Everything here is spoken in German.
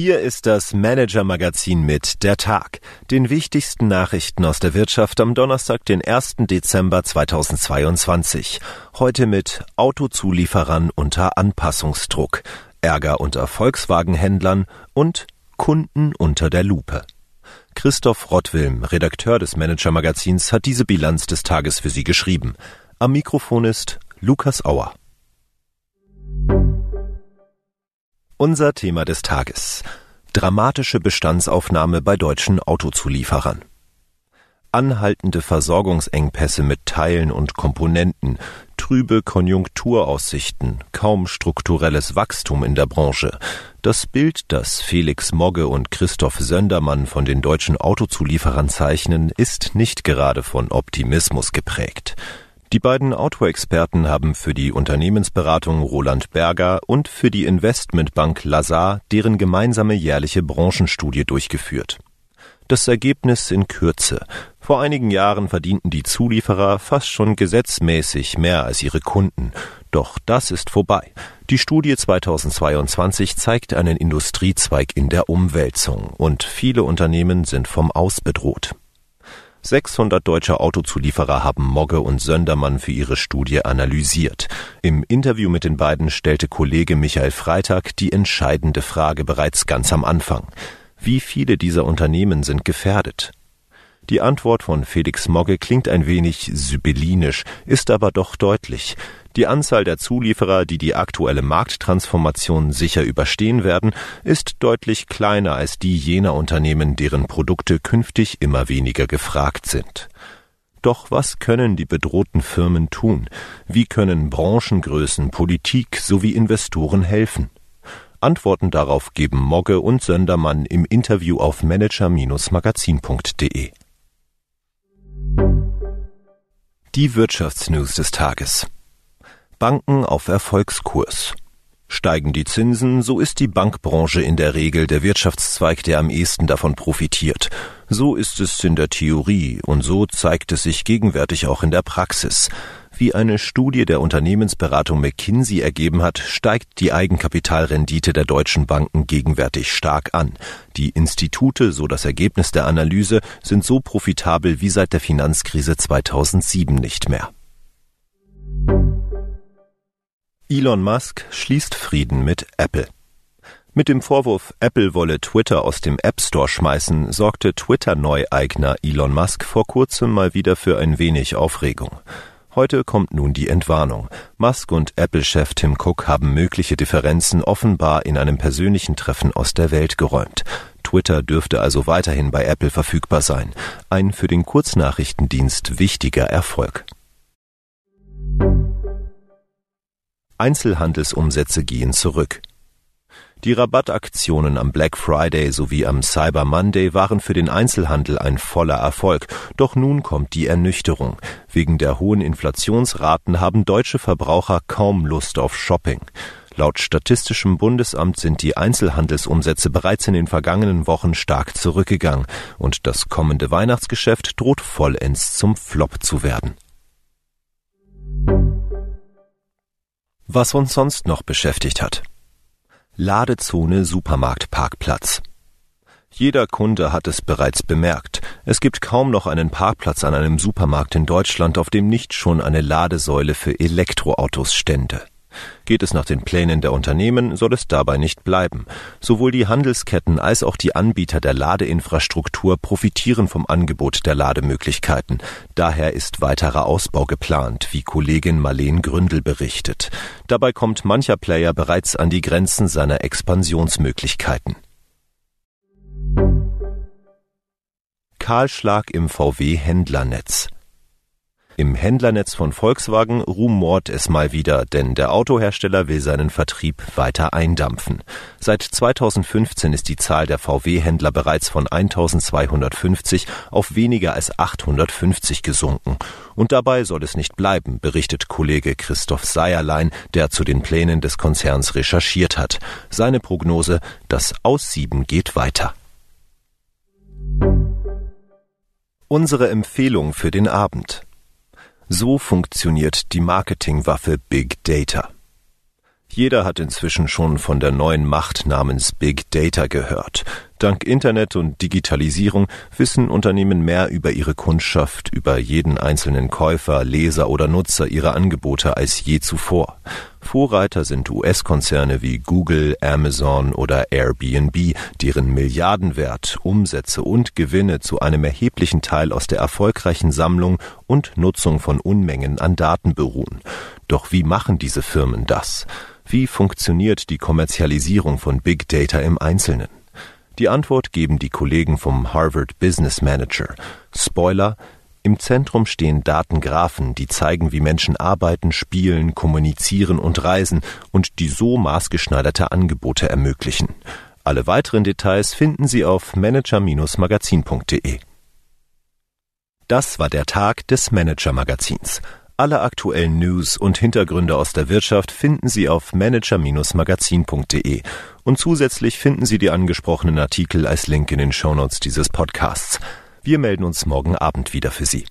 Hier ist das Manager-Magazin mit Der Tag, den wichtigsten Nachrichten aus der Wirtschaft am Donnerstag, den 1. Dezember 2022. Heute mit Autozulieferern unter Anpassungsdruck, Ärger unter Volkswagen-Händlern und Kunden unter der Lupe. Christoph Rottwilm, Redakteur des Manager-Magazins, hat diese Bilanz des Tages für Sie geschrieben. Am Mikrofon ist Lukas Auer. Unser Thema des Tages. Dramatische Bestandsaufnahme bei deutschen Autozulieferern. Anhaltende Versorgungsengpässe mit Teilen und Komponenten, trübe Konjunkturaussichten, kaum strukturelles Wachstum in der Branche. Das Bild, das Felix Mogge und Christoph Söndermann von den deutschen Autozulieferern zeichnen, ist nicht gerade von Optimismus geprägt. Die beiden Autoexperten haben für die Unternehmensberatung Roland Berger und für die Investmentbank Lazar deren gemeinsame jährliche Branchenstudie durchgeführt. Das Ergebnis in Kürze. Vor einigen Jahren verdienten die Zulieferer fast schon gesetzmäßig mehr als ihre Kunden. Doch das ist vorbei. Die Studie 2022 zeigt einen Industriezweig in der Umwälzung und viele Unternehmen sind vom Aus bedroht. 600 deutsche Autozulieferer haben Mogge und Söndermann für ihre Studie analysiert. Im Interview mit den beiden stellte Kollege Michael Freitag die entscheidende Frage bereits ganz am Anfang. Wie viele dieser Unternehmen sind gefährdet? Die Antwort von Felix Mogge klingt ein wenig sibyllinisch, ist aber doch deutlich. Die Anzahl der Zulieferer, die die aktuelle Markttransformation sicher überstehen werden, ist deutlich kleiner als die jener Unternehmen, deren Produkte künftig immer weniger gefragt sind. Doch was können die bedrohten Firmen tun? Wie können Branchengrößen, Politik sowie Investoren helfen? Antworten darauf geben Mogge und Söndermann im Interview auf manager-magazin.de. Die Wirtschaftsnews des Tages. Banken auf Erfolgskurs. Steigen die Zinsen, so ist die Bankbranche in der Regel der Wirtschaftszweig, der am ehesten davon profitiert. So ist es in der Theorie und so zeigt es sich gegenwärtig auch in der Praxis. Wie eine Studie der Unternehmensberatung McKinsey ergeben hat, steigt die Eigenkapitalrendite der deutschen Banken gegenwärtig stark an. Die Institute, so das Ergebnis der Analyse, sind so profitabel wie seit der Finanzkrise 2007 nicht mehr. Elon Musk schließt Frieden mit Apple. Mit dem Vorwurf, Apple wolle Twitter aus dem App Store schmeißen, sorgte Twitter-Neueigner Elon Musk vor kurzem mal wieder für ein wenig Aufregung. Heute kommt nun die Entwarnung. Musk und Apple-Chef Tim Cook haben mögliche Differenzen offenbar in einem persönlichen Treffen aus der Welt geräumt. Twitter dürfte also weiterhin bei Apple verfügbar sein. Ein für den Kurznachrichtendienst wichtiger Erfolg. Einzelhandelsumsätze gehen zurück. Die Rabattaktionen am Black Friday sowie am Cyber Monday waren für den Einzelhandel ein voller Erfolg, doch nun kommt die Ernüchterung. Wegen der hohen Inflationsraten haben deutsche Verbraucher kaum Lust auf Shopping. Laut Statistischem Bundesamt sind die Einzelhandelsumsätze bereits in den vergangenen Wochen stark zurückgegangen und das kommende Weihnachtsgeschäft droht vollends zum Flop zu werden. Was uns sonst noch beschäftigt hat. Ladezone Supermarktparkplatz. Jeder Kunde hat es bereits bemerkt. Es gibt kaum noch einen Parkplatz an einem Supermarkt in Deutschland, auf dem nicht schon eine Ladesäule für Elektroautos stände. Geht es nach den Plänen der Unternehmen, soll es dabei nicht bleiben. Sowohl die Handelsketten als auch die Anbieter der Ladeinfrastruktur profitieren vom Angebot der Lademöglichkeiten. Daher ist weiterer Ausbau geplant, wie Kollegin Marleen Gründel berichtet. Dabei kommt mancher Player bereits an die Grenzen seiner Expansionsmöglichkeiten. Kahlschlag im VW-Händlernetz. Im Händlernetz von Volkswagen rumort es mal wieder, denn der Autohersteller will seinen Vertrieb weiter eindampfen. Seit 2015 ist die Zahl der VW-Händler bereits von 1250 auf weniger als 850 gesunken. Und dabei soll es nicht bleiben, berichtet Kollege Christoph Seierlein, der zu den Plänen des Konzerns recherchiert hat. Seine Prognose, das Aussieben geht weiter. Unsere Empfehlung für den Abend. So funktioniert die Marketingwaffe Big Data. Jeder hat inzwischen schon von der neuen Macht namens Big Data gehört. Dank Internet und Digitalisierung wissen Unternehmen mehr über ihre Kundschaft, über jeden einzelnen Käufer, Leser oder Nutzer ihrer Angebote als je zuvor. Vorreiter sind US-Konzerne wie Google, Amazon oder Airbnb, deren Milliardenwert, Umsätze und Gewinne zu einem erheblichen Teil aus der erfolgreichen Sammlung und Nutzung von Unmengen an Daten beruhen. Doch wie machen diese Firmen das? Wie funktioniert die Kommerzialisierung von Big Data im Einzelnen? Die Antwort geben die Kollegen vom Harvard Business Manager. Spoiler, im Zentrum stehen Datengraphen, die zeigen, wie Menschen arbeiten, spielen, kommunizieren und reisen und die so maßgeschneiderte Angebote ermöglichen. Alle weiteren Details finden Sie auf manager-magazin.de. Das war der Tag des Manager Magazins. Alle aktuellen News und Hintergründe aus der Wirtschaft finden Sie auf manager-magazin.de und zusätzlich finden Sie die angesprochenen Artikel als Link in den Shownotes dieses Podcasts. Wir melden uns morgen Abend wieder für Sie.